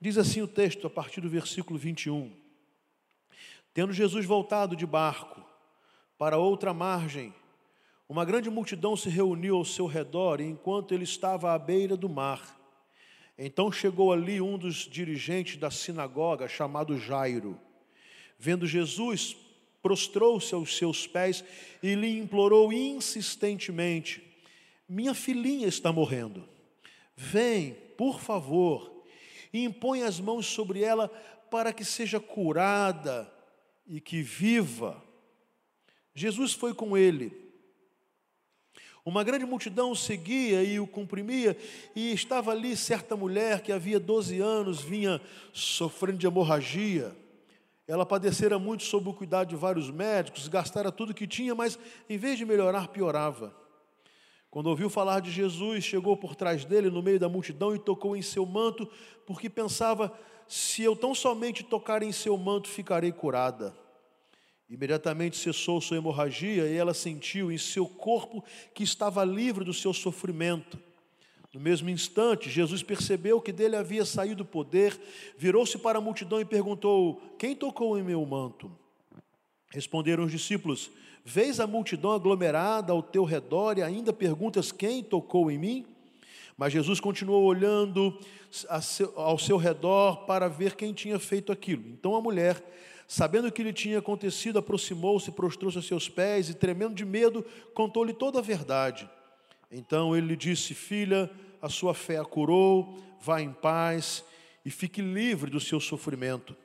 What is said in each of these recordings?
Diz assim o texto, a partir do versículo 21. Tendo Jesus voltado de barco para outra margem, uma grande multidão se reuniu ao seu redor, enquanto ele estava à beira do mar, então chegou ali um dos dirigentes da sinagoga, chamado Jairo. Vendo Jesus, prostrou-se aos seus pés e lhe implorou insistentemente: Minha filhinha está morrendo. Vem, por favor, e impõe as mãos sobre ela para que seja curada e que viva. Jesus foi com ele. Uma grande multidão o seguia e o comprimia, e estava ali certa mulher que havia 12 anos vinha sofrendo de hemorragia. Ela padecera muito sob o cuidado de vários médicos, gastara tudo que tinha, mas em vez de melhorar, piorava. Quando ouviu falar de Jesus, chegou por trás dele, no meio da multidão, e tocou em seu manto, porque pensava: se eu tão somente tocar em seu manto, ficarei curada. Imediatamente cessou sua hemorragia e ela sentiu em seu corpo que estava livre do seu sofrimento. No mesmo instante, Jesus percebeu que dele havia saído o poder, virou-se para a multidão e perguntou: Quem tocou em meu manto? Responderam os discípulos: Vês a multidão aglomerada ao teu redor e ainda perguntas: Quem tocou em mim? Mas Jesus continuou olhando ao seu redor para ver quem tinha feito aquilo. Então a mulher Sabendo o que lhe tinha acontecido, aproximou-se, prostrou-se a seus pés e, tremendo de medo, contou-lhe toda a verdade. Então ele lhe disse: Filha, a sua fé a curou, vá em paz e fique livre do seu sofrimento.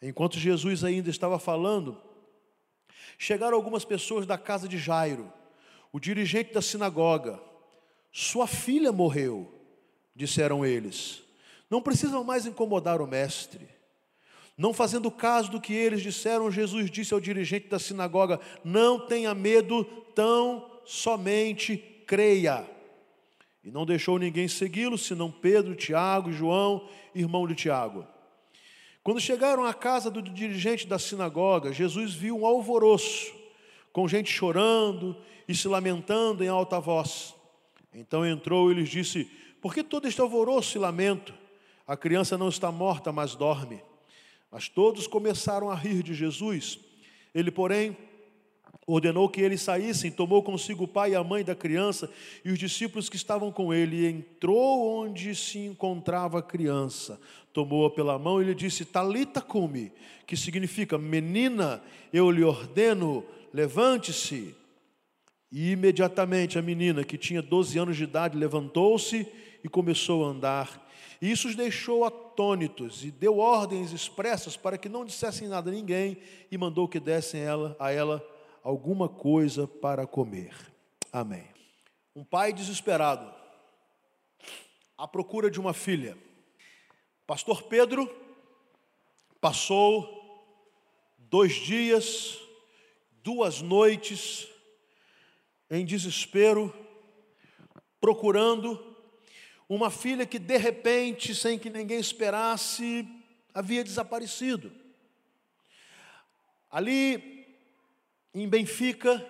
Enquanto Jesus ainda estava falando, chegaram algumas pessoas da casa de Jairo, o dirigente da sinagoga. Sua filha morreu, disseram eles. Não precisam mais incomodar o mestre. Não fazendo caso do que eles disseram, Jesus disse ao dirigente da sinagoga: Não tenha medo, tão somente creia. E não deixou ninguém segui-lo, senão Pedro, Tiago e João, irmão de Tiago. Quando chegaram à casa do dirigente da sinagoga, Jesus viu um alvoroço, com gente chorando e se lamentando em alta voz. Então entrou e lhes disse: Por que todo este alvoroço e lamento? A criança não está morta, mas dorme. Mas todos começaram a rir de Jesus. Ele, porém, ordenou que eles saíssem, tomou consigo o pai e a mãe da criança e os discípulos que estavam com ele, e entrou onde se encontrava a criança, tomou-a pela mão e lhe disse: Talita cumi, que significa menina, eu lhe ordeno, levante-se. E imediatamente a menina, que tinha 12 anos de idade, levantou-se e começou a andar. E isso os deixou atônitos e deu ordens expressas para que não dissessem nada a ninguém e mandou que dessem ela, a ela alguma coisa para comer. Amém. Um pai desesperado, à procura de uma filha. Pastor Pedro passou dois dias, duas noites, em desespero, procurando uma filha que de repente, sem que ninguém esperasse, havia desaparecido. Ali em Benfica,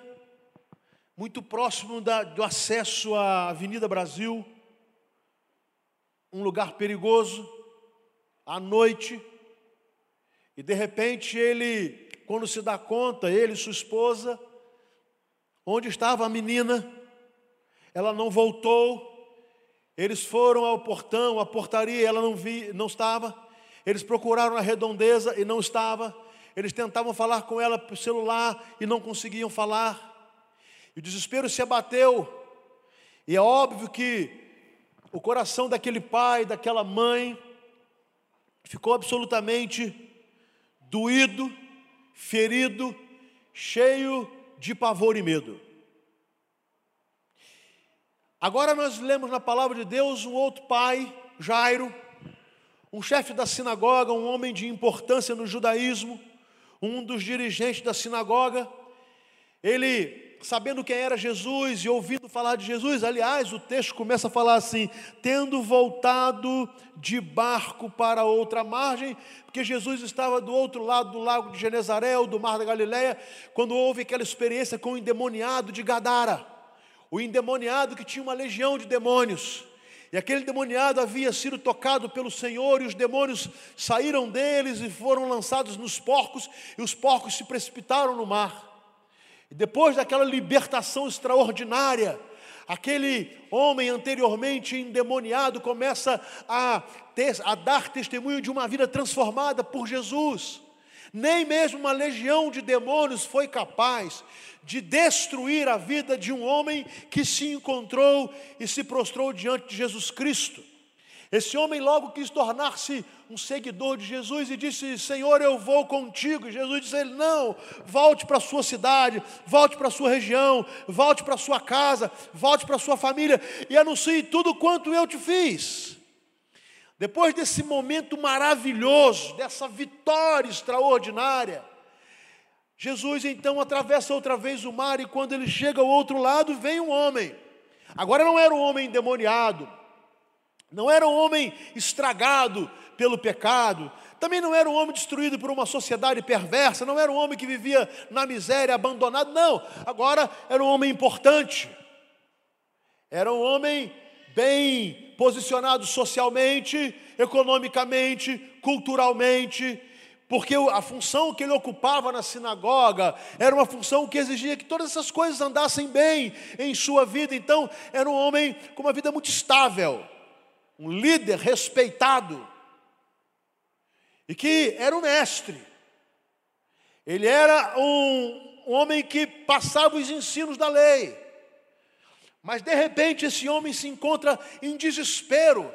muito próximo da, do acesso à Avenida Brasil, um lugar perigoso, à noite, e de repente ele, quando se dá conta, ele e sua esposa, onde estava a menina, ela não voltou, eles foram ao portão, à portaria, ela não vi, não estava. Eles procuraram a redondeza e não estava. Eles tentavam falar com ela por celular e não conseguiam falar. E o desespero se abateu. E é óbvio que o coração daquele pai, daquela mãe, ficou absolutamente doído, ferido, cheio de pavor e medo. Agora nós lemos na palavra de Deus um outro pai, Jairo, um chefe da sinagoga, um homem de importância no judaísmo, um dos dirigentes da sinagoga. Ele, sabendo quem era Jesus e ouvindo falar de Jesus, aliás, o texto começa a falar assim: tendo voltado de barco para outra margem, porque Jesus estava do outro lado do lago de Genezaré, ou do mar da Galileia, quando houve aquela experiência com o endemoniado de Gadara o endemoniado que tinha uma legião de demônios. E aquele demoniado havia sido tocado pelo Senhor, e os demônios saíram deles e foram lançados nos porcos, e os porcos se precipitaram no mar. E depois daquela libertação extraordinária, aquele homem anteriormente endemoniado começa a, ter, a dar testemunho de uma vida transformada por Jesus. Nem mesmo uma legião de demônios foi capaz de destruir a vida de um homem que se encontrou e se prostrou diante de Jesus Cristo. Esse homem logo quis tornar-se um seguidor de Jesus e disse: Senhor, eu vou contigo. E Jesus disse ele: Não, volte para a sua cidade, volte para a sua região, volte para a sua casa, volte para a sua família e anuncie tudo quanto eu te fiz. Depois desse momento maravilhoso, dessa vitória extraordinária, Jesus então atravessa outra vez o mar e quando ele chega ao outro lado, vem um homem. Agora não era um homem endemoniado, não era um homem estragado pelo pecado, também não era um homem destruído por uma sociedade perversa, não era um homem que vivia na miséria, abandonado, não. Agora era um homem importante, era um homem bem posicionado socialmente, economicamente, culturalmente, porque a função que ele ocupava na sinagoga era uma função que exigia que todas essas coisas andassem bem em sua vida. Então, era um homem com uma vida muito estável, um líder respeitado, e que era um mestre. Ele era um, um homem que passava os ensinos da lei. Mas de repente esse homem se encontra em desespero,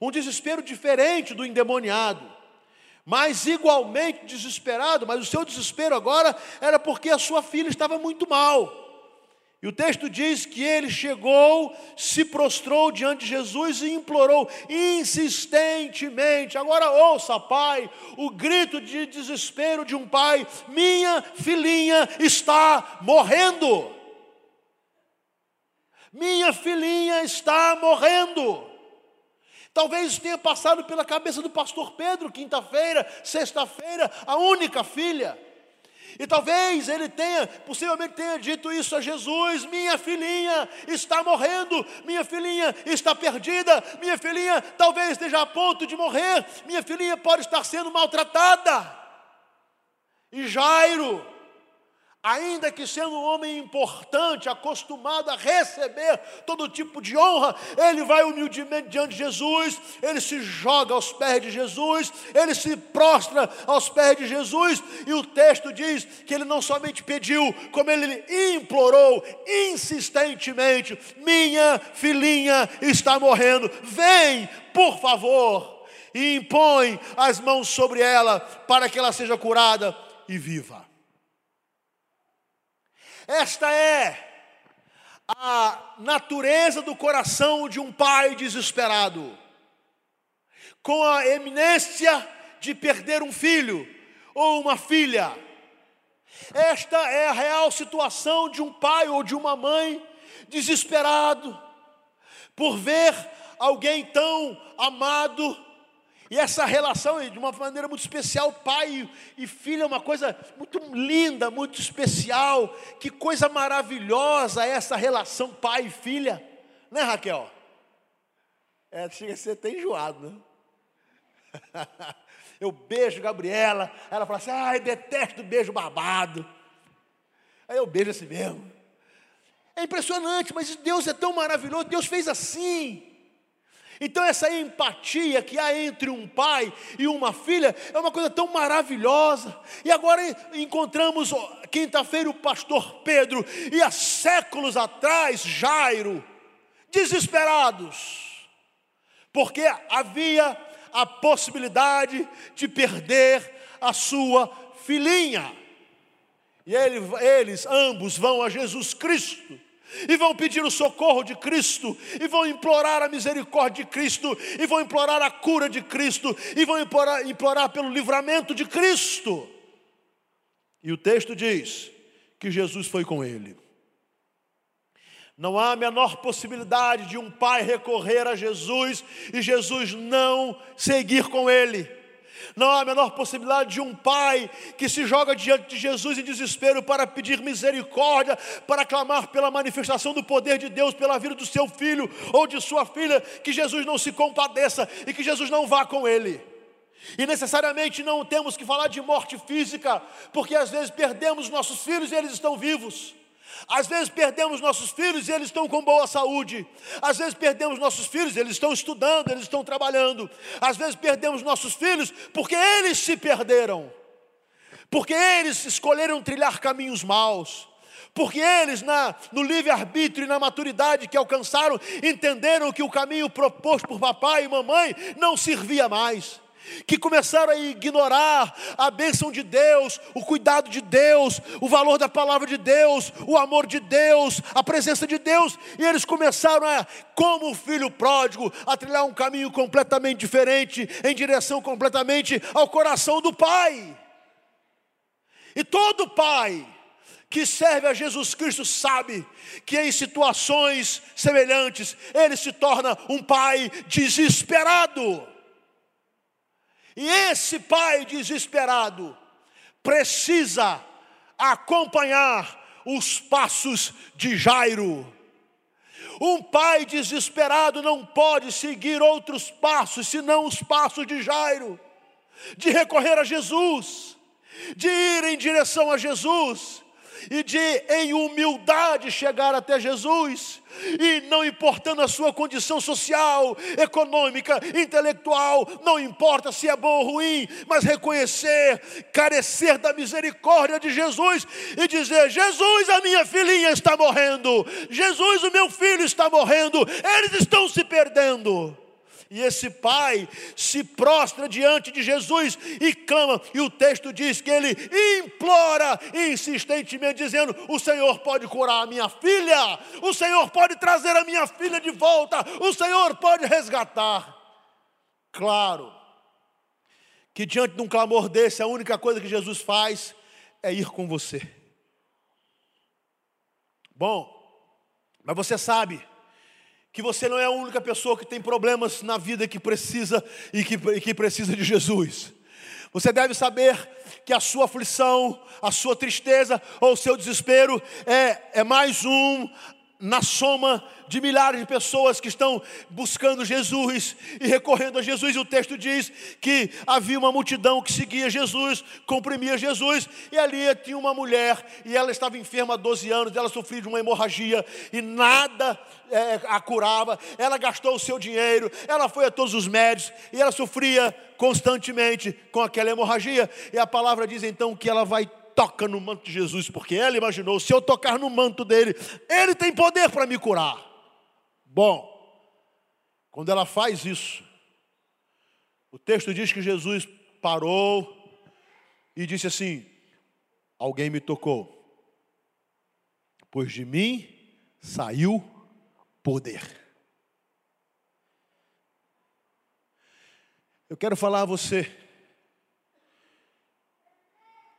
um desespero diferente do endemoniado, mas igualmente desesperado, mas o seu desespero agora era porque a sua filha estava muito mal. E o texto diz que ele chegou, se prostrou diante de Jesus e implorou insistentemente. Agora ouça, pai, o grito de desespero de um pai: minha filhinha está morrendo. Minha filhinha está morrendo. Talvez tenha passado pela cabeça do pastor Pedro, quinta-feira, sexta-feira, a única filha. E talvez ele tenha, possivelmente tenha dito isso a Jesus: minha filhinha está morrendo, minha filhinha está perdida, minha filhinha talvez esteja a ponto de morrer, minha filhinha pode estar sendo maltratada. E Jairo, Ainda que sendo um homem importante, acostumado a receber todo tipo de honra, ele vai humildemente diante de Jesus, ele se joga aos pés de Jesus, ele se prostra aos pés de Jesus, e o texto diz que ele não somente pediu, como ele implorou insistentemente: Minha filhinha está morrendo, vem, por favor, e impõe as mãos sobre ela, para que ela seja curada e viva. Esta é a natureza do coração de um pai desesperado, com a eminência de perder um filho ou uma filha. Esta é a real situação de um pai ou de uma mãe desesperado por ver alguém tão amado e essa relação, de uma maneira muito especial, pai e filho é uma coisa muito linda, muito especial. Que coisa maravilhosa é essa relação pai e filha, né, Raquel? É, chega a ser até enjoado, né? Eu beijo Gabriela, ela fala assim: ai, detesto beijo babado. Aí eu beijo assim mesmo. É impressionante, mas Deus é tão maravilhoso, Deus fez assim. Então, essa empatia que há entre um pai e uma filha é uma coisa tão maravilhosa. E agora encontramos quinta-feira o pastor Pedro e há séculos atrás Jairo, desesperados, porque havia a possibilidade de perder a sua filhinha. E ele, eles ambos vão a Jesus Cristo e vão pedir o socorro de Cristo, e vão implorar a misericórdia de Cristo, e vão implorar a cura de Cristo, e vão implorar, implorar pelo livramento de Cristo. E o texto diz que Jesus foi com ele. Não há a menor possibilidade de um pai recorrer a Jesus e Jesus não seguir com ele. Não há a menor possibilidade de um pai que se joga diante de Jesus em desespero para pedir misericórdia, para clamar pela manifestação do poder de Deus pela vida do seu filho ou de sua filha, que Jesus não se compadeça e que Jesus não vá com ele. E necessariamente não temos que falar de morte física, porque às vezes perdemos nossos filhos e eles estão vivos. Às vezes perdemos nossos filhos e eles estão com boa saúde. Às vezes perdemos nossos filhos, eles estão estudando, eles estão trabalhando. Às vezes perdemos nossos filhos porque eles se perderam. Porque eles escolheram trilhar caminhos maus. Porque eles, na, no livre-arbítrio e na maturidade que alcançaram, entenderam que o caminho proposto por papai e mamãe não servia mais que começaram a ignorar a bênção de Deus, o cuidado de Deus, o valor da palavra de Deus, o amor de Deus, a presença de Deus, e eles começaram a, como o filho pródigo, a trilhar um caminho completamente diferente, em direção completamente ao coração do Pai. E todo pai que serve a Jesus Cristo sabe que em situações semelhantes ele se torna um pai desesperado. E esse pai desesperado precisa acompanhar os passos de Jairo. Um pai desesperado não pode seguir outros passos senão os passos de Jairo, de recorrer a Jesus, de ir em direção a Jesus, e de, em humildade, chegar até Jesus, e não importando a sua condição social, econômica, intelectual, não importa se é bom ou ruim, mas reconhecer, carecer da misericórdia de Jesus e dizer: Jesus, a minha filhinha está morrendo, Jesus, o meu filho está morrendo, eles estão se perdendo. E esse pai se prostra diante de Jesus e clama, e o texto diz que ele implora insistentemente, dizendo: O Senhor pode curar a minha filha, o Senhor pode trazer a minha filha de volta, o Senhor pode resgatar. Claro, que diante de um clamor desse, a única coisa que Jesus faz é ir com você. Bom, mas você sabe que você não é a única pessoa que tem problemas na vida que precisa e que, e que precisa de Jesus. Você deve saber que a sua aflição, a sua tristeza ou o seu desespero é, é mais um na soma de milhares de pessoas que estão buscando Jesus e recorrendo a Jesus, e o texto diz que havia uma multidão que seguia Jesus, comprimia Jesus, e ali tinha uma mulher, e ela estava enferma há 12 anos, ela sofria de uma hemorragia, e nada é, a curava, ela gastou o seu dinheiro, ela foi a todos os médicos, e ela sofria constantemente com aquela hemorragia, e a palavra diz então que ela vai toca no manto de Jesus, porque ela imaginou: se eu tocar no manto dele, ele tem poder para me curar. Bom, quando ela faz isso, o texto diz que Jesus parou e disse assim: Alguém me tocou, pois de mim saiu poder. Eu quero falar a você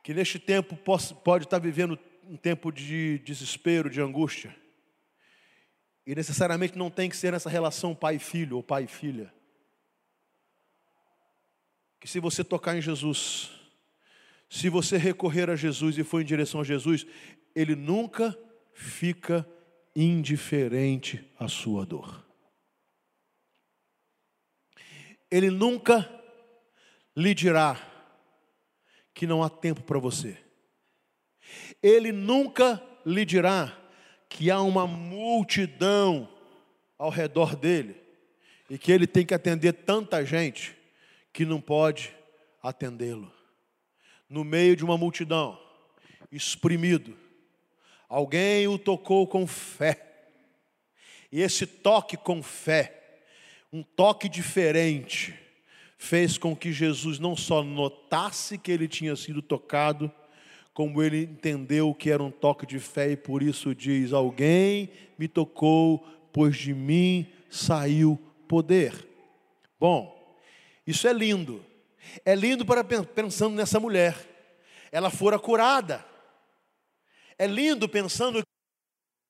que neste tempo pode estar vivendo um tempo de desespero, de angústia. E necessariamente não tem que ser nessa relação pai-filho ou pai-filha. Que se você tocar em Jesus, se você recorrer a Jesus e for em direção a Jesus, Ele nunca fica indiferente à sua dor. Ele nunca lhe dirá, que não há tempo para você. Ele nunca lhe dirá que há uma multidão ao redor dele e que ele tem que atender tanta gente que não pode atendê-lo. No meio de uma multidão, exprimido, alguém o tocou com fé. E esse toque com fé, um toque diferente, fez com que Jesus não só notasse que ele tinha sido tocado, como ele entendeu que era um toque de fé e por isso diz: Alguém me tocou, pois de mim saiu poder. Bom, isso é lindo. É lindo para pensando nessa mulher. Ela fora curada. É lindo pensando que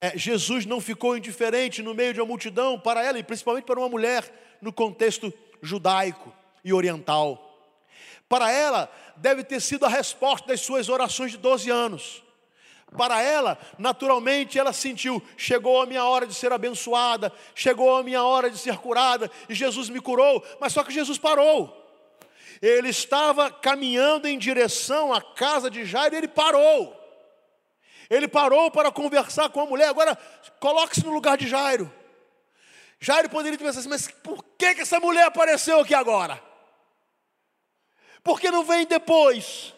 é, Jesus não ficou indiferente no meio de uma multidão para ela e principalmente para uma mulher no contexto judaico e oriental. Para ela, deve ter sido a resposta das suas orações de 12 anos. Para ela, naturalmente, ela sentiu: chegou a minha hora de ser abençoada, chegou a minha hora de ser curada, e Jesus me curou, mas só que Jesus parou. Ele estava caminhando em direção à casa de Jairo ele parou. Ele parou para conversar com a mulher. Agora, coloque-se no lugar de Jairo. Jairo poderia ter pensado assim, mas por que, que essa mulher apareceu aqui agora? Por que não vem depois?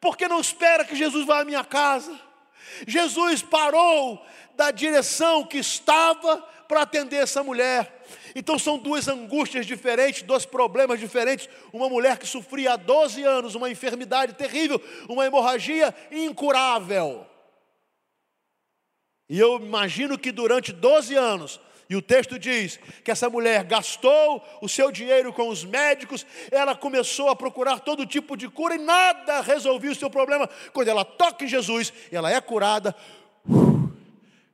Por que não espera que Jesus vá à minha casa? Jesus parou da direção que estava para atender essa mulher. Então são duas angústias diferentes, dois problemas diferentes. Uma mulher que sofria há 12 anos uma enfermidade terrível, uma hemorragia incurável. E eu imagino que durante 12 anos e o texto diz que essa mulher gastou o seu dinheiro com os médicos, ela começou a procurar todo tipo de cura e nada resolvia o seu problema. Quando ela toca em Jesus, ela é curada.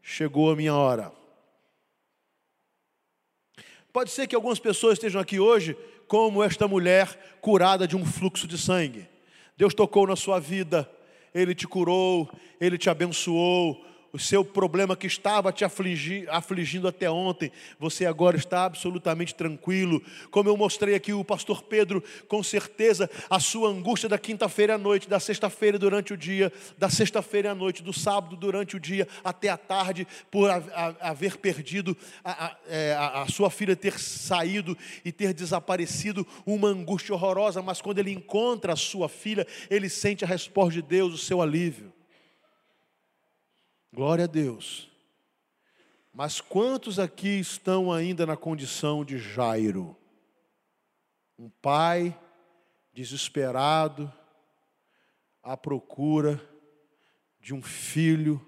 Chegou a minha hora. Pode ser que algumas pessoas estejam aqui hoje como esta mulher curada de um fluxo de sangue. Deus tocou na sua vida, Ele te curou, Ele te abençoou, o seu problema que estava te afligir, afligindo até ontem, você agora está absolutamente tranquilo. Como eu mostrei aqui, o pastor Pedro, com certeza, a sua angústia da quinta-feira à noite, da sexta-feira durante o dia, da sexta-feira à noite, do sábado durante o dia, até a tarde, por a, a, haver perdido, é, a, a sua filha ter saído e ter desaparecido, uma angústia horrorosa, mas quando ele encontra a sua filha, ele sente a resposta de Deus, o seu alívio. Glória a Deus. Mas quantos aqui estão ainda na condição de Jairo? Um pai desesperado à procura de um filho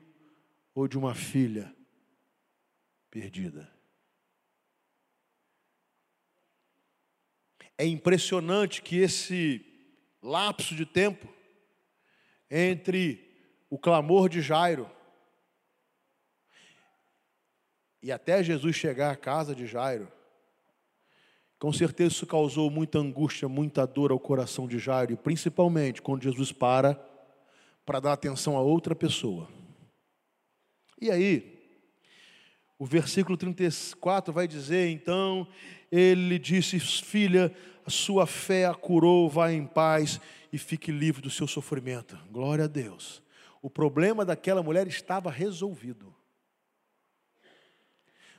ou de uma filha perdida. É impressionante que esse lapso de tempo entre o clamor de Jairo e até Jesus chegar à casa de Jairo, com certeza isso causou muita angústia, muita dor ao coração de Jairo, e principalmente quando Jesus para para dar atenção a outra pessoa. E aí, o versículo 34 vai dizer: então, ele disse, filha, a sua fé a curou, vá em paz e fique livre do seu sofrimento. Glória a Deus. O problema daquela mulher estava resolvido.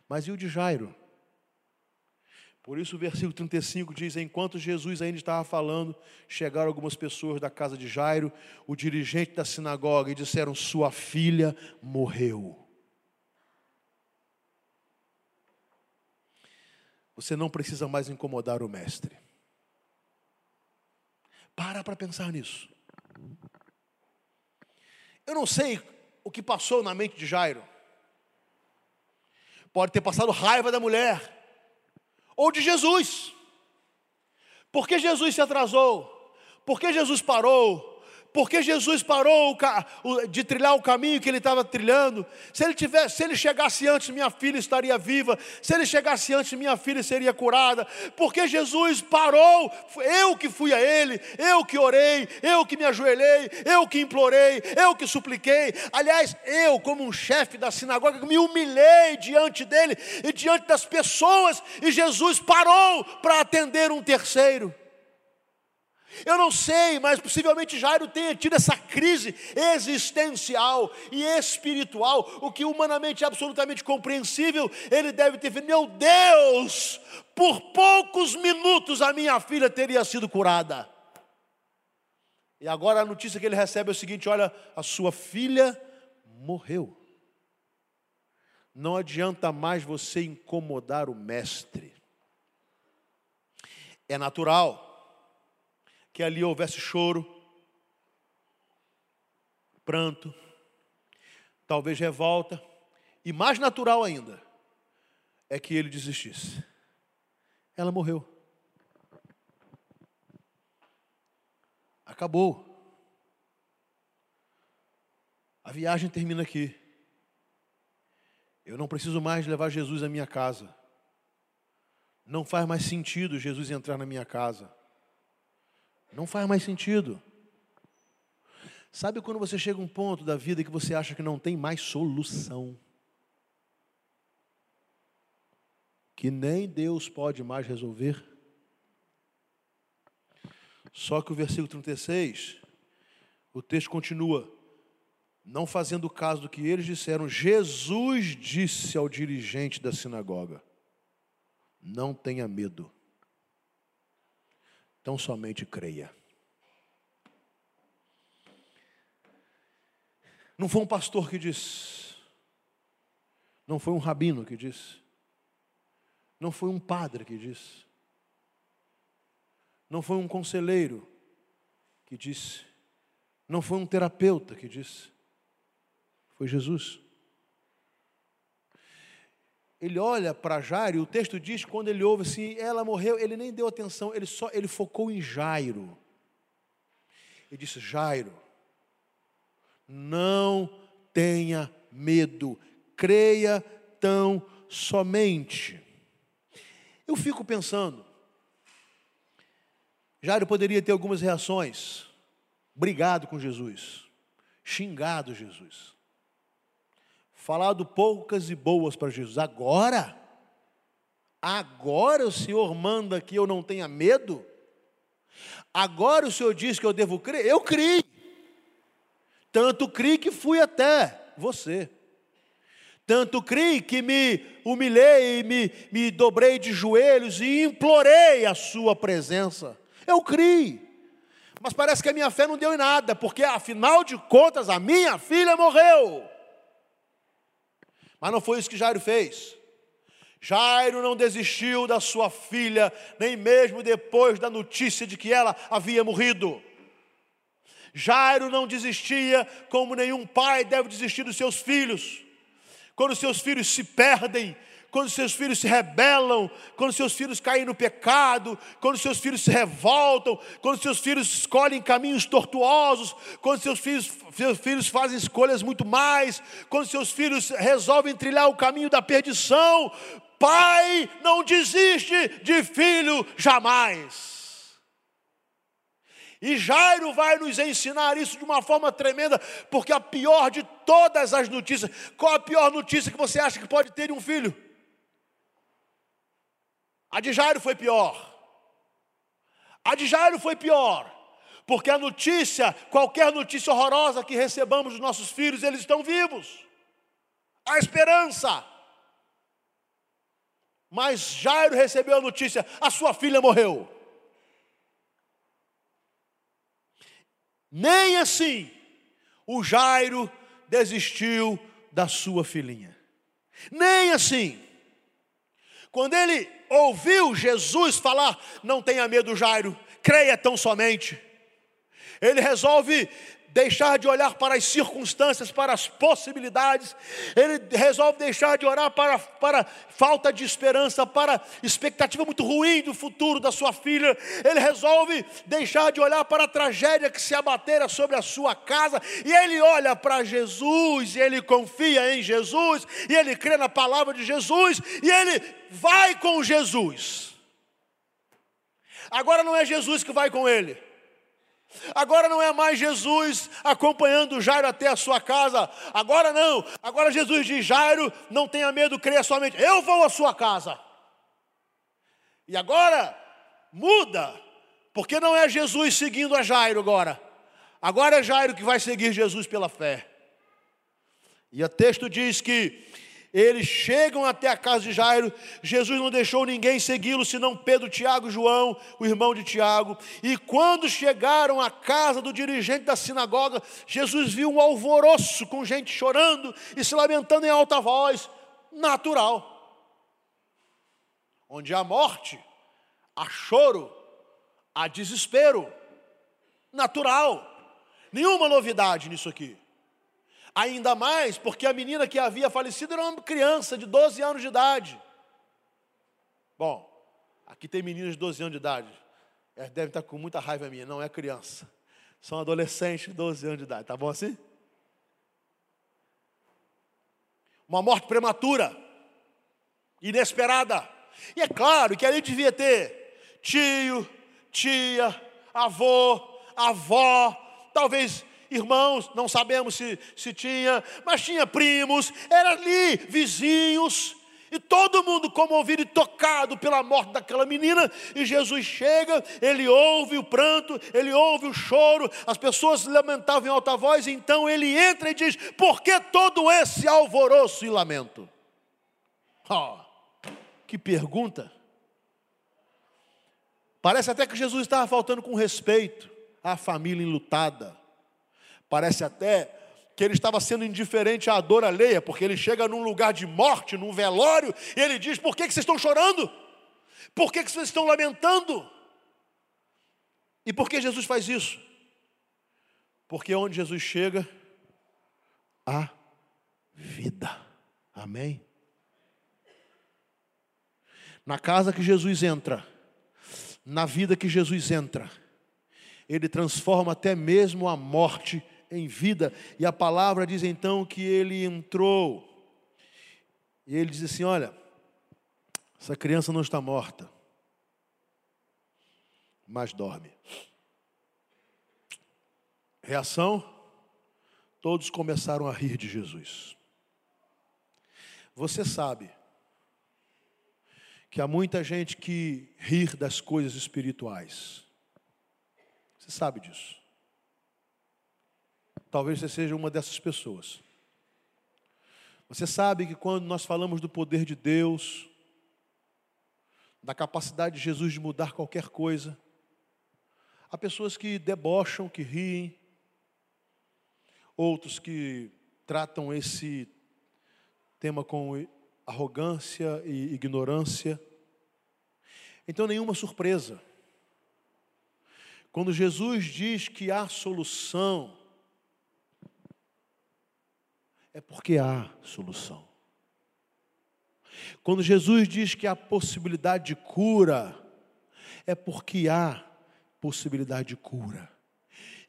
Mas e o de Jairo? Por isso o versículo 35 diz: Enquanto Jesus ainda estava falando, chegaram algumas pessoas da casa de Jairo, o dirigente da sinagoga, e disseram: Sua filha morreu. Você não precisa mais incomodar o mestre. Para para pensar nisso. Eu não sei o que passou na mente de Jairo pode ter passado raiva da mulher, ou de Jesus. Por que Jesus se atrasou? Por que Jesus parou? Porque Jesus parou de trilhar o caminho que ele estava trilhando. Se ele tivesse, se ele chegasse antes, minha filha estaria viva. Se ele chegasse antes, minha filha seria curada. Porque Jesus parou. Eu que fui a ele, eu que orei, eu que me ajoelhei, eu que implorei, eu que supliquei. Aliás, eu, como um chefe da sinagoga, me humilhei diante dele e diante das pessoas, e Jesus parou para atender um terceiro. Eu não sei, mas possivelmente Jairo tenha tido essa crise existencial e espiritual, o que humanamente é absolutamente compreensível. Ele deve ter feito: Meu Deus, por poucos minutos a minha filha teria sido curada. E agora a notícia que ele recebe é o seguinte: olha, a sua filha morreu. Não adianta mais você incomodar o mestre. É natural que ali houvesse choro, pranto, talvez revolta, e mais natural ainda é que ele desistisse. Ela morreu. Acabou. A viagem termina aqui. Eu não preciso mais levar Jesus à minha casa. Não faz mais sentido Jesus entrar na minha casa. Não faz mais sentido. Sabe quando você chega a um ponto da vida que você acha que não tem mais solução? Que nem Deus pode mais resolver? Só que o versículo 36, o texto continua: não fazendo caso do que eles disseram, Jesus disse ao dirigente da sinagoga: Não tenha medo, tão somente creia. Não foi um pastor que disse, não foi um rabino que disse, não foi um padre que disse, não foi um conselheiro que disse, não foi um terapeuta que disse, foi Jesus. Ele olha para Jairo e o texto diz que quando ele ouve assim, ela morreu, ele nem deu atenção, ele só ele focou em Jairo. Ele disse: Jairo, não tenha medo, creia tão somente. Eu fico pensando, Jairo poderia ter algumas reações, brigado com Jesus, xingado Jesus, falado poucas e boas para Jesus. Agora, agora o Senhor manda que eu não tenha medo? Agora o Senhor diz que eu devo crer? Eu criei. Tanto criei que fui até você. Tanto criei que me humilhei, me, me dobrei de joelhos e implorei a Sua presença. Eu criei. Mas parece que a minha fé não deu em nada, porque afinal de contas a minha filha morreu. Mas não foi isso que Jairo fez. Jairo não desistiu da sua filha, nem mesmo depois da notícia de que ela havia morrido. Jairo não desistia, como nenhum pai deve desistir dos seus filhos. Quando seus filhos se perdem, quando seus filhos se rebelam, quando seus filhos caem no pecado, quando seus filhos se revoltam, quando seus filhos escolhem caminhos tortuosos, quando seus filhos, seus filhos fazem escolhas muito mais, quando seus filhos resolvem trilhar o caminho da perdição, pai não desiste de filho jamais. E Jairo vai nos ensinar isso de uma forma tremenda, porque a pior de todas as notícias, qual a pior notícia que você acha que pode ter de um filho? A de Jairo foi pior. A de Jairo foi pior, porque a notícia, qualquer notícia horrorosa que recebamos dos nossos filhos, eles estão vivos. A esperança. Mas Jairo recebeu a notícia: a sua filha morreu. Nem assim o Jairo desistiu da sua filhinha. Nem assim. Quando ele ouviu Jesus falar: Não tenha medo, Jairo, creia tão somente. Ele resolve deixar de olhar para as circunstâncias, para as possibilidades, ele resolve deixar de orar para, para falta de esperança, para expectativa muito ruim do futuro da sua filha, ele resolve deixar de olhar para a tragédia que se abatera sobre a sua casa, e ele olha para Jesus, e ele confia em Jesus, e ele crê na palavra de Jesus, e ele vai com Jesus. Agora não é Jesus que vai com ele. Agora não é mais Jesus acompanhando Jairo até a sua casa. Agora não. Agora Jesus diz: Jairo, não tenha medo, creia somente. Eu vou à sua casa. E agora muda, porque não é Jesus seguindo a Jairo agora. Agora é Jairo que vai seguir Jesus pela fé. E o texto diz que eles chegam até a casa de Jairo. Jesus não deixou ninguém segui-lo, senão Pedro, Tiago João, o irmão de Tiago. E quando chegaram à casa do dirigente da sinagoga, Jesus viu um alvoroço com gente chorando e se lamentando em alta voz. Natural. Onde há morte, há choro, há desespero. Natural. Nenhuma novidade nisso aqui. Ainda mais porque a menina que havia falecido era uma criança de 12 anos de idade. Bom, aqui tem meninos de 12 anos de idade. Eles devem estar com muita raiva minha. Não é criança. São adolescentes de 12 anos de idade. Tá bom assim? Uma morte prematura, inesperada. E é claro que ali devia ter tio, tia, avô, avó, talvez irmãos, não sabemos se, se tinha, mas tinha primos, era ali, vizinhos, e todo mundo comovido e tocado pela morte daquela menina, e Jesus chega, ele ouve o pranto, ele ouve o choro, as pessoas lamentavam em alta voz, então ele entra e diz: Por que todo esse alvoroço e lamento? Oh, que pergunta! Parece até que Jesus estava faltando com respeito à família enlutada. Parece até que ele estava sendo indiferente à dor alheia, porque ele chega num lugar de morte, num velório, e ele diz: Por que, que vocês estão chorando? Por que, que vocês estão lamentando? E por que Jesus faz isso? Porque onde Jesus chega, há vida. Amém? Na casa que Jesus entra, na vida que Jesus entra, ele transforma até mesmo a morte em vida. E a palavra diz então que ele entrou. E ele diz assim: Olha, essa criança não está morta, mas dorme. Reação: todos começaram a rir de Jesus. Você sabe que há muita gente que rir das coisas espirituais. Você sabe disso. Talvez você seja uma dessas pessoas. Você sabe que quando nós falamos do poder de Deus, da capacidade de Jesus de mudar qualquer coisa, há pessoas que debocham, que riem, outros que tratam esse tema com arrogância e ignorância. Então, nenhuma surpresa. Quando Jesus diz que há solução é porque há solução. Quando Jesus diz que há possibilidade de cura, é porque há possibilidade de cura.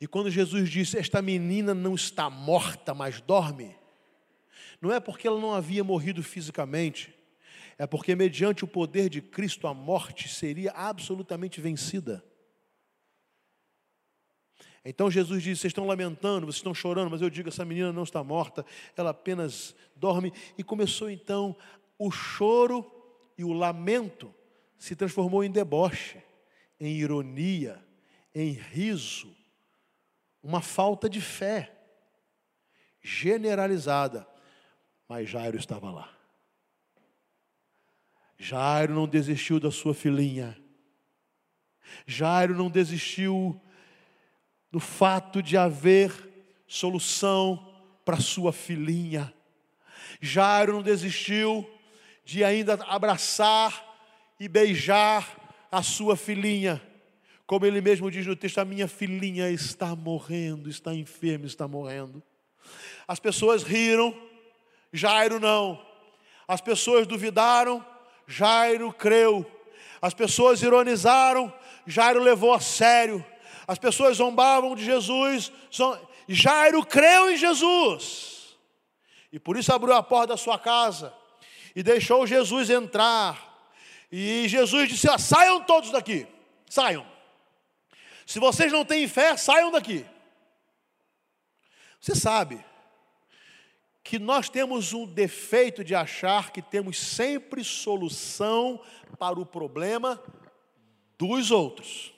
E quando Jesus disse: Esta menina não está morta, mas dorme, não é porque ela não havia morrido fisicamente, é porque, mediante o poder de Cristo, a morte seria absolutamente vencida. Então Jesus disse: Vocês estão lamentando, vocês estão chorando, mas eu digo: essa menina não está morta, ela apenas dorme. E começou então o choro e o lamento se transformou em deboche, em ironia, em riso, uma falta de fé generalizada. Mas Jairo estava lá. Jairo não desistiu da sua filhinha. Jairo não desistiu do fato de haver solução para sua filhinha. Jairo não desistiu de ainda abraçar e beijar a sua filhinha. Como ele mesmo diz no texto, a minha filhinha está morrendo, está enferma, está morrendo. As pessoas riram, Jairo não. As pessoas duvidaram, Jairo creu. As pessoas ironizaram, Jairo levou a sério. As pessoas zombavam de Jesus, Jairo creu em Jesus. E por isso abriu a porta da sua casa e deixou Jesus entrar. E Jesus disse: ah, saiam todos daqui, saiam. Se vocês não têm fé, saiam daqui. Você sabe que nós temos um defeito de achar que temos sempre solução para o problema dos outros.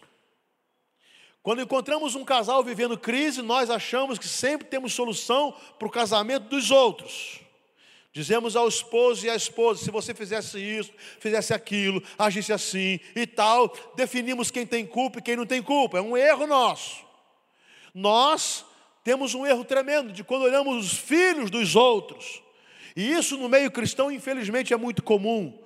Quando encontramos um casal vivendo crise, nós achamos que sempre temos solução para o casamento dos outros. Dizemos ao esposo e à esposa: se você fizesse isso, fizesse aquilo, agisse assim e tal, definimos quem tem culpa e quem não tem culpa. É um erro nosso. Nós temos um erro tremendo de quando olhamos os filhos dos outros, e isso no meio cristão, infelizmente, é muito comum.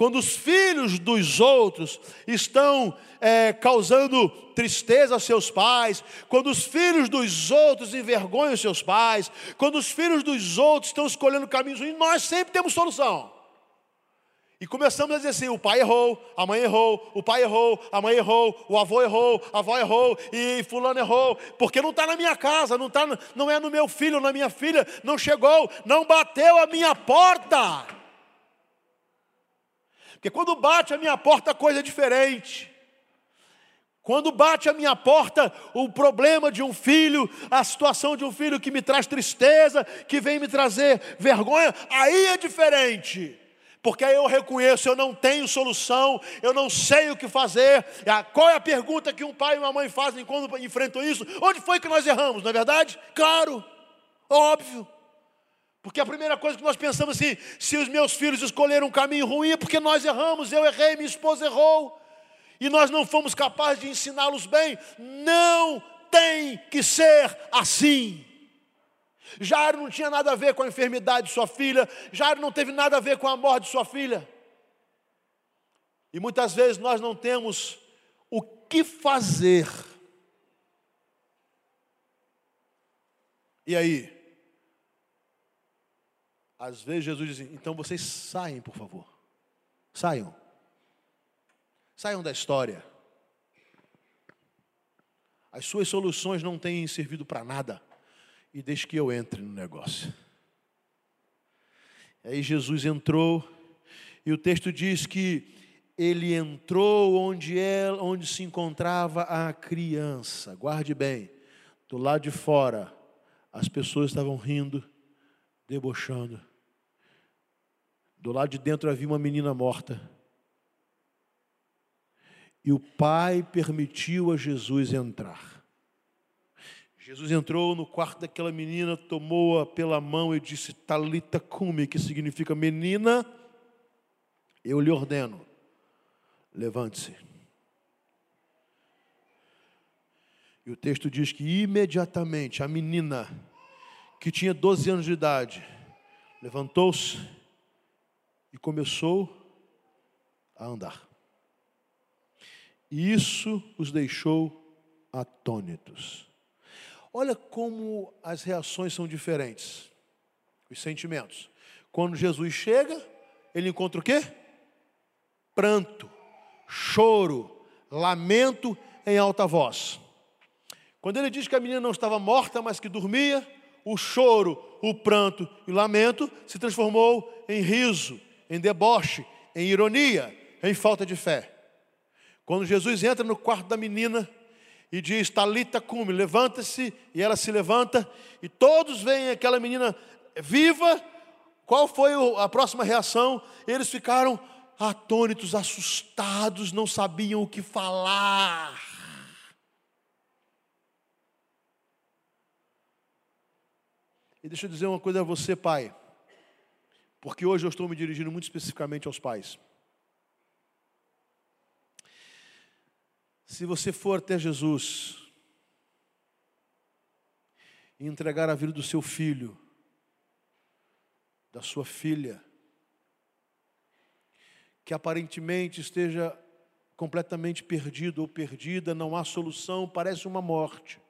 Quando os filhos dos outros estão é, causando tristeza aos seus pais, quando os filhos dos outros envergonham seus pais, quando os filhos dos outros estão escolhendo caminhos ruins, nós sempre temos solução. E começamos a dizer assim: o pai errou, a mãe errou, o pai errou, a mãe errou, o avô errou, a avó errou e fulano errou, porque não está na minha casa, não, tá, não é no meu filho, na minha filha, não chegou, não bateu a minha porta. Porque quando bate a minha porta, a coisa é diferente. Quando bate a minha porta o problema de um filho, a situação de um filho que me traz tristeza, que vem me trazer vergonha, aí é diferente. Porque aí eu reconheço, eu não tenho solução, eu não sei o que fazer. Qual é a pergunta que um pai e uma mãe fazem quando enfrentam isso? Onde foi que nós erramos, não é verdade? Claro, óbvio. Porque a primeira coisa que nós pensamos assim: se os meus filhos escolheram um caminho ruim, é porque nós erramos, eu errei, minha esposa errou, e nós não fomos capazes de ensiná-los bem. Não tem que ser assim. Jairo não tinha nada a ver com a enfermidade de sua filha, Jairo não teve nada a ver com a morte de sua filha. E muitas vezes nós não temos o que fazer. E aí? Às vezes Jesus diz: assim, então vocês saem, por favor. Saiam. Saiam da história. As suas soluções não têm servido para nada e deixe que eu entre no negócio. Aí Jesus entrou, e o texto diz que ele entrou onde, é, onde se encontrava a criança. Guarde bem, do lado de fora, as pessoas estavam rindo, debochando. Do lado de dentro havia uma menina morta. E o pai permitiu a Jesus entrar. Jesus entrou no quarto daquela menina, tomou-a pela mão e disse: Talita cume, que significa menina, eu lhe ordeno, levante-se. E o texto diz que imediatamente a menina, que tinha 12 anos de idade, levantou-se e começou a andar. E isso os deixou atônitos. Olha como as reações são diferentes, os sentimentos. Quando Jesus chega, ele encontra o quê? Pranto, choro, lamento em alta voz. Quando ele diz que a menina não estava morta, mas que dormia, o choro, o pranto e o lamento se transformou em riso, em deboche, em ironia, em falta de fé. Quando Jesus entra no quarto da menina, e diz: Talita cume, levanta-se, e ela se levanta, e todos veem aquela menina viva. Qual foi a próxima reação? Eles ficaram atônitos, assustados, não sabiam o que falar. E deixa eu dizer uma coisa a você, pai, porque hoje eu estou me dirigindo muito especificamente aos pais. Se você for até Jesus e entregar a vida do seu filho, da sua filha, que aparentemente esteja completamente perdido ou perdida, não há solução, parece uma morte.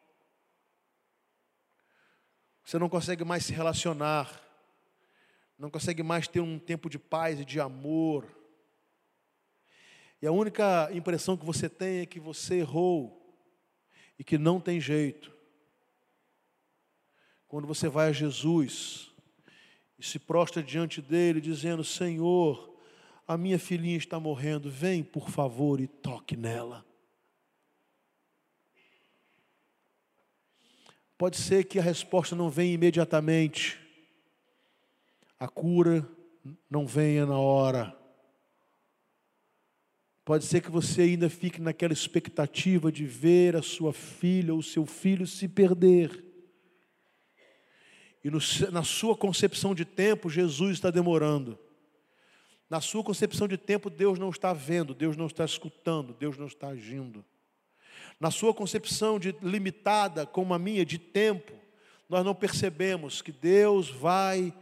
Você não consegue mais se relacionar, não consegue mais ter um tempo de paz e de amor e a única impressão que você tem é que você errou e que não tem jeito. Quando você vai a Jesus e se prostra diante dele, dizendo: Senhor, a minha filhinha está morrendo, vem por favor e toque nela. Pode ser que a resposta não venha imediatamente, a cura não venha na hora. Pode ser que você ainda fique naquela expectativa de ver a sua filha ou seu filho se perder. E no, na sua concepção de tempo, Jesus está demorando. Na sua concepção de tempo, Deus não está vendo, Deus não está escutando, Deus não está agindo. Na sua concepção de limitada, como a minha, de tempo, nós não percebemos que Deus vai,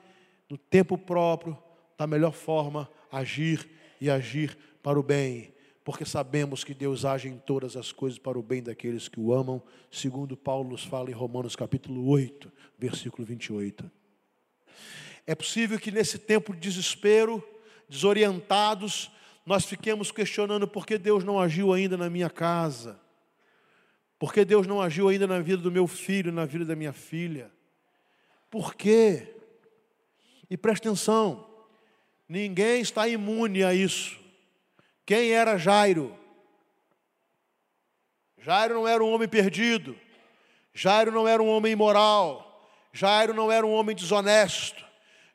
no tempo próprio, da melhor forma, agir e agir para o bem porque sabemos que Deus age em todas as coisas para o bem daqueles que o amam, segundo Paulo nos fala em Romanos capítulo 8, versículo 28. É possível que nesse tempo de desespero, desorientados, nós fiquemos questionando por que Deus não agiu ainda na minha casa, por que Deus não agiu ainda na vida do meu filho, na vida da minha filha. Por quê? E preste atenção, ninguém está imune a isso. Quem era Jairo? Jairo não era um homem perdido. Jairo não era um homem imoral. Jairo não era um homem desonesto.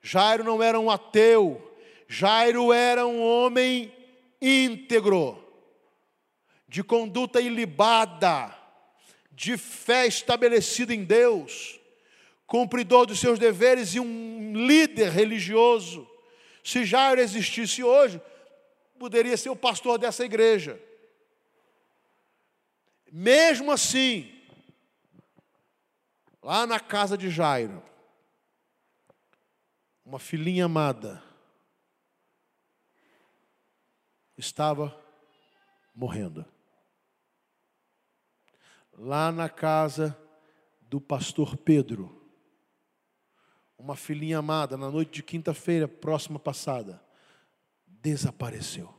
Jairo não era um ateu. Jairo era um homem íntegro, de conduta ilibada, de fé estabelecida em Deus, cumpridor dos seus deveres e um líder religioso. Se Jairo existisse hoje, poderia ser o pastor dessa igreja. Mesmo assim, lá na casa de Jairo, uma filhinha amada estava morrendo. Lá na casa do pastor Pedro, uma filhinha amada, na noite de quinta-feira próxima passada, desapareceu.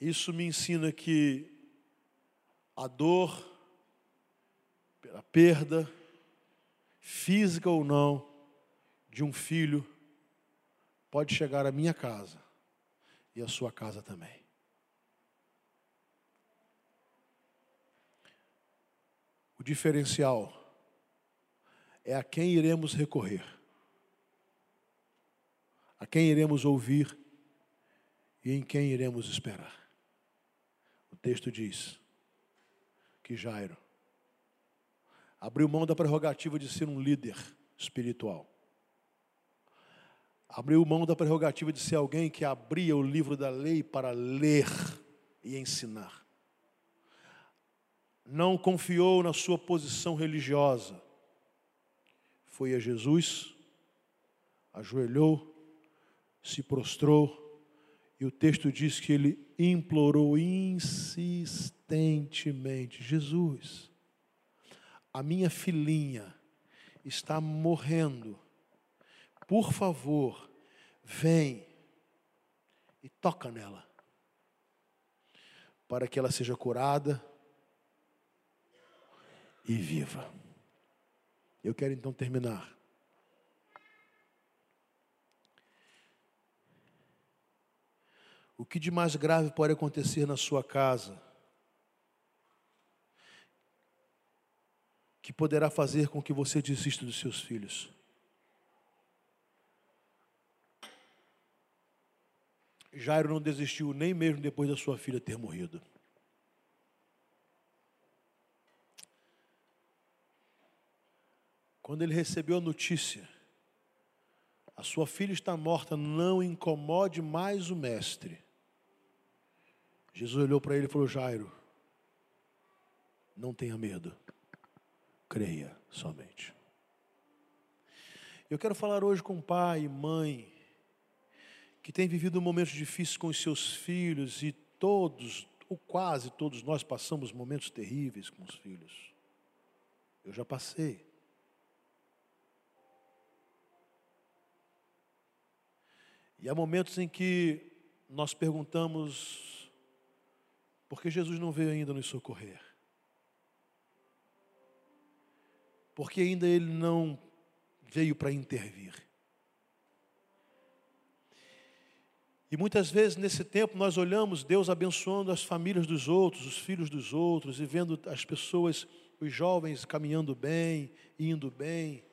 Isso me ensina que a dor, pela perda, física ou não, de um filho, pode chegar à minha casa e à sua casa também. O diferencial é a quem iremos recorrer, a quem iremos ouvir e em quem iremos esperar. O texto diz que Jairo abriu mão da prerrogativa de ser um líder espiritual. Abriu mão da prerrogativa de ser alguém que abria o livro da lei para ler e ensinar. Não confiou na sua posição religiosa. Foi a Jesus, ajoelhou, se prostrou, e o texto diz que ele implorou insistentemente: Jesus, a minha filhinha está morrendo. Por favor, vem e toca nela, para que ela seja curada e viva. Eu quero então terminar. O que de mais grave pode acontecer na sua casa? que poderá fazer com que você desista dos seus filhos. Jairo não desistiu nem mesmo depois da sua filha ter morrido. Quando ele recebeu a notícia, a sua filha está morta, não incomode mais o mestre. Jesus olhou para ele e falou: Jairo, não tenha medo creia somente. Eu quero falar hoje com pai e mãe que tem vivido momentos difíceis com os seus filhos e todos, ou quase todos nós passamos momentos terríveis com os filhos. Eu já passei. E há momentos em que nós perguntamos por que Jesus não veio ainda nos socorrer. porque ainda ele não veio para intervir. E muitas vezes nesse tempo nós olhamos Deus abençoando as famílias dos outros, os filhos dos outros, e vendo as pessoas, os jovens caminhando bem, indo bem,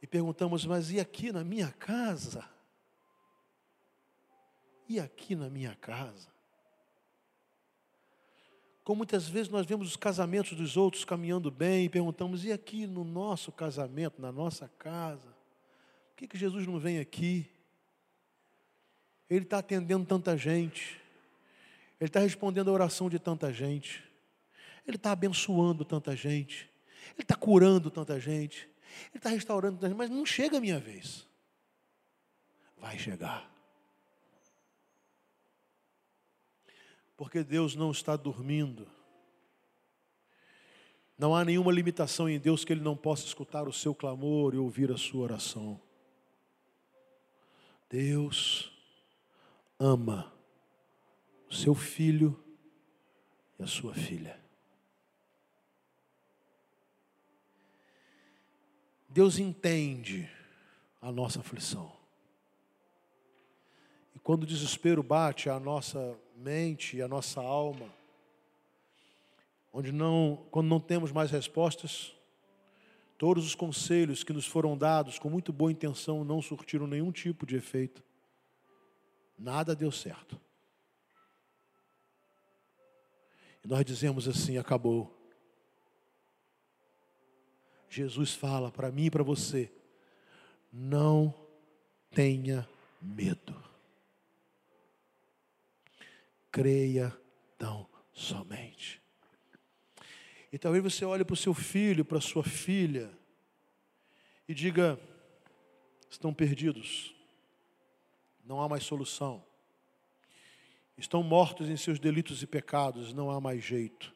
e perguntamos, mas e aqui na minha casa? E aqui na minha casa? Como muitas vezes nós vemos os casamentos dos outros caminhando bem e perguntamos: e aqui no nosso casamento, na nossa casa? Por que, que Jesus não vem aqui? Ele está atendendo tanta gente, Ele está respondendo a oração de tanta gente, Ele está abençoando tanta gente, Ele está curando tanta gente, Ele está restaurando tanta gente, mas não chega a minha vez. Vai chegar. Porque Deus não está dormindo. Não há nenhuma limitação em Deus que Ele não possa escutar o seu clamor e ouvir a sua oração. Deus ama o seu filho e a sua filha. Deus entende a nossa aflição. Quando o desespero bate à nossa mente e a nossa alma, onde não, quando não temos mais respostas, todos os conselhos que nos foram dados com muito boa intenção não surtiram nenhum tipo de efeito. Nada deu certo. E nós dizemos assim: acabou. Jesus fala para mim e para você: não tenha medo. Creia tão somente. E talvez você olhe para o seu filho, para a sua filha, e diga: estão perdidos, não há mais solução. Estão mortos em seus delitos e pecados, não há mais jeito.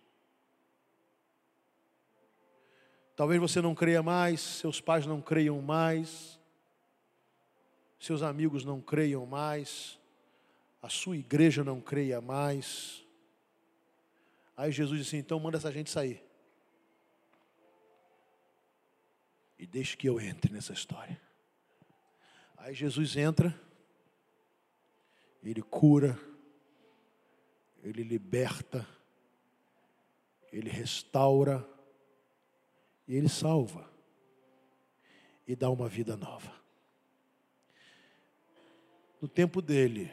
Talvez você não creia mais, seus pais não creiam mais, seus amigos não creiam mais, a sua igreja não creia mais. Aí Jesus disse: então manda essa gente sair. E deixe que eu entre nessa história. Aí Jesus entra, ele cura, ele liberta, ele restaura, e ele salva e dá uma vida nova. No tempo dele,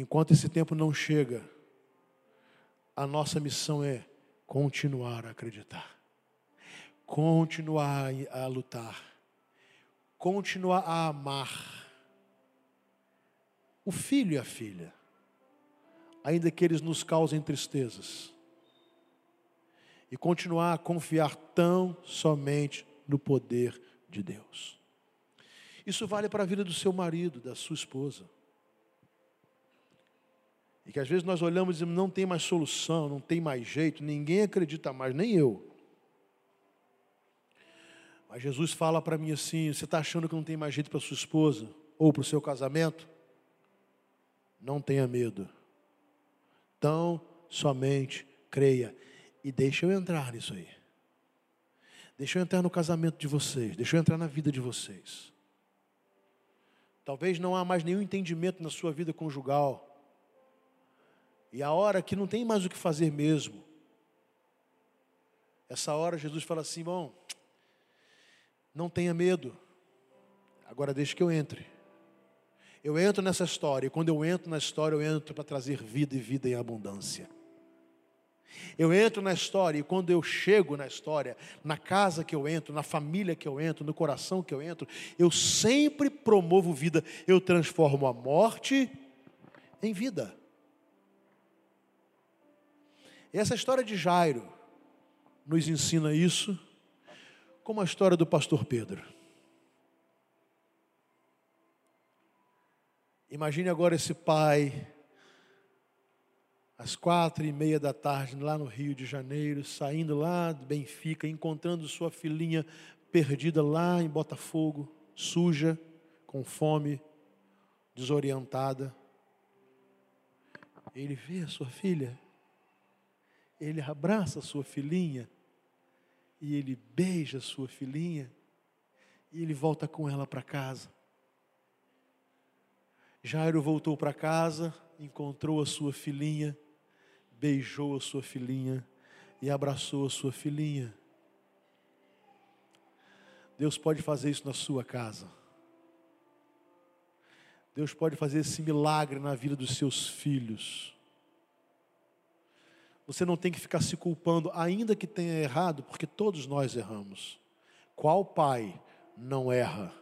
enquanto esse tempo não chega, a nossa missão é continuar a acreditar, continuar a lutar, continuar a amar o filho e a filha, ainda que eles nos causem tristezas e continuar a confiar tão somente no poder de Deus. Isso vale para a vida do seu marido, da sua esposa. E que às vezes nós olhamos e dizemos, não tem mais solução, não tem mais jeito, ninguém acredita mais, nem eu. Mas Jesus fala para mim assim: você está achando que não tem mais jeito para sua esposa ou para o seu casamento? Não tenha medo. Tão somente creia. E deixa eu entrar nisso aí. Deixa eu entrar no casamento de vocês. Deixa eu entrar na vida de vocês. Talvez não há mais nenhum entendimento na sua vida conjugal. E a hora que não tem mais o que fazer mesmo. Essa hora Jesus fala assim: bom, não tenha medo. Agora deixe que eu entre. Eu entro nessa história, e quando eu entro na história, eu entro para trazer vida e vida em abundância. Eu entro na história e quando eu chego na história, na casa que eu entro, na família que eu entro, no coração que eu entro, eu sempre promovo vida. Eu transformo a morte em vida. E essa história de Jairo nos ensina isso, como a história do pastor Pedro. Imagine agora esse pai às quatro e meia da tarde, lá no Rio de Janeiro, saindo lá de Benfica, encontrando sua filhinha perdida lá em Botafogo, suja, com fome, desorientada. Ele vê a sua filha, ele abraça a sua filhinha, e ele beija a sua filhinha, e ele volta com ela para casa. Jairo voltou para casa, encontrou a sua filhinha, beijou a sua filhinha e abraçou a sua filhinha. Deus pode fazer isso na sua casa. Deus pode fazer esse milagre na vida dos seus filhos. Você não tem que ficar se culpando, ainda que tenha errado, porque todos nós erramos. Qual pai não erra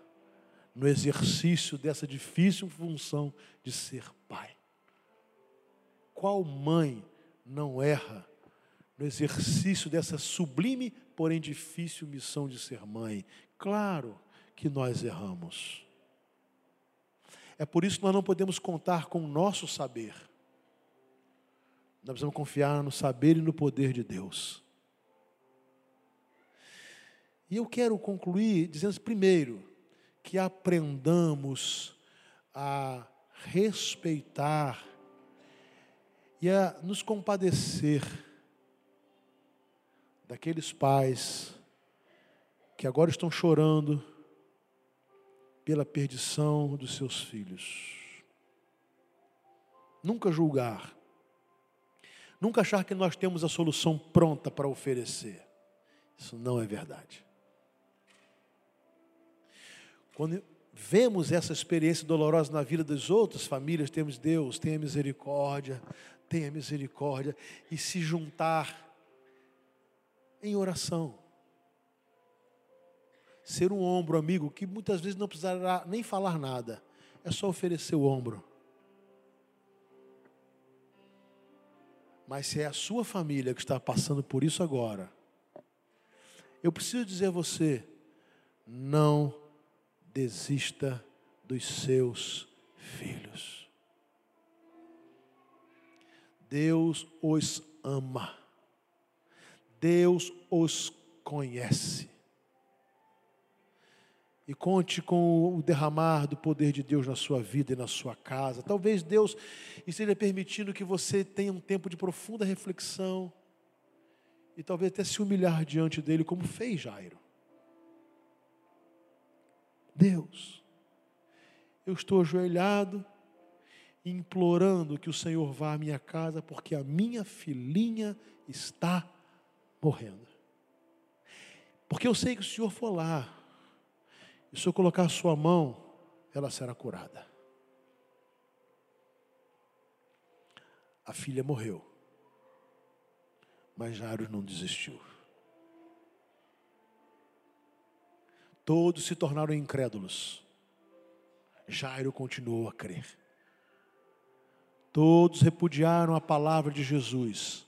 no exercício dessa difícil função de ser pai? Qual mãe não erra no exercício dessa sublime, porém difícil missão de ser mãe. Claro que nós erramos. É por isso que nós não podemos contar com o nosso saber. Nós precisamos confiar no saber e no poder de Deus. E eu quero concluir dizendo primeiro que aprendamos a respeitar e a nos compadecer daqueles pais que agora estão chorando pela perdição dos seus filhos. nunca julgar, nunca achar que nós temos a solução pronta para oferecer. Isso não é verdade. Quando vemos essa experiência dolorosa na vida das outras famílias, temos Deus, tenha misericórdia, tenha misericórdia, e se juntar em oração. Ser um ombro amigo que muitas vezes não precisará nem falar nada, é só oferecer o ombro. Mas se é a sua família que está passando por isso agora, eu preciso dizer a você: não desista dos seus filhos. Deus os ama. Deus os conhece. E conte com o derramar do poder de Deus na sua vida e na sua casa. Talvez Deus esteja permitindo que você tenha um tempo de profunda reflexão e talvez até se humilhar diante dele, como fez Jairo. Deus, eu estou ajoelhado, implorando que o Senhor vá à minha casa, porque a minha filhinha está morrendo. Porque eu sei que o Senhor for lá, e se eu colocar a sua mão, ela será curada. A filha morreu, mas Jairo não desistiu. Todos se tornaram incrédulos. Jairo continuou a crer. Todos repudiaram a palavra de Jesus.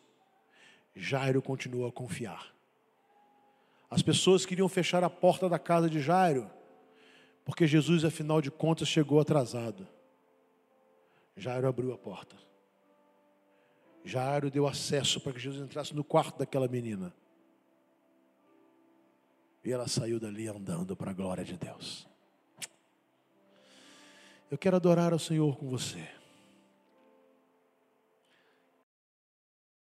Jairo continuou a confiar. As pessoas queriam fechar a porta da casa de Jairo, porque Jesus, afinal de contas, chegou atrasado. Jairo abriu a porta. Jairo deu acesso para que Jesus entrasse no quarto daquela menina. E ela saiu dali andando para a glória de Deus. Eu quero adorar ao Senhor com você.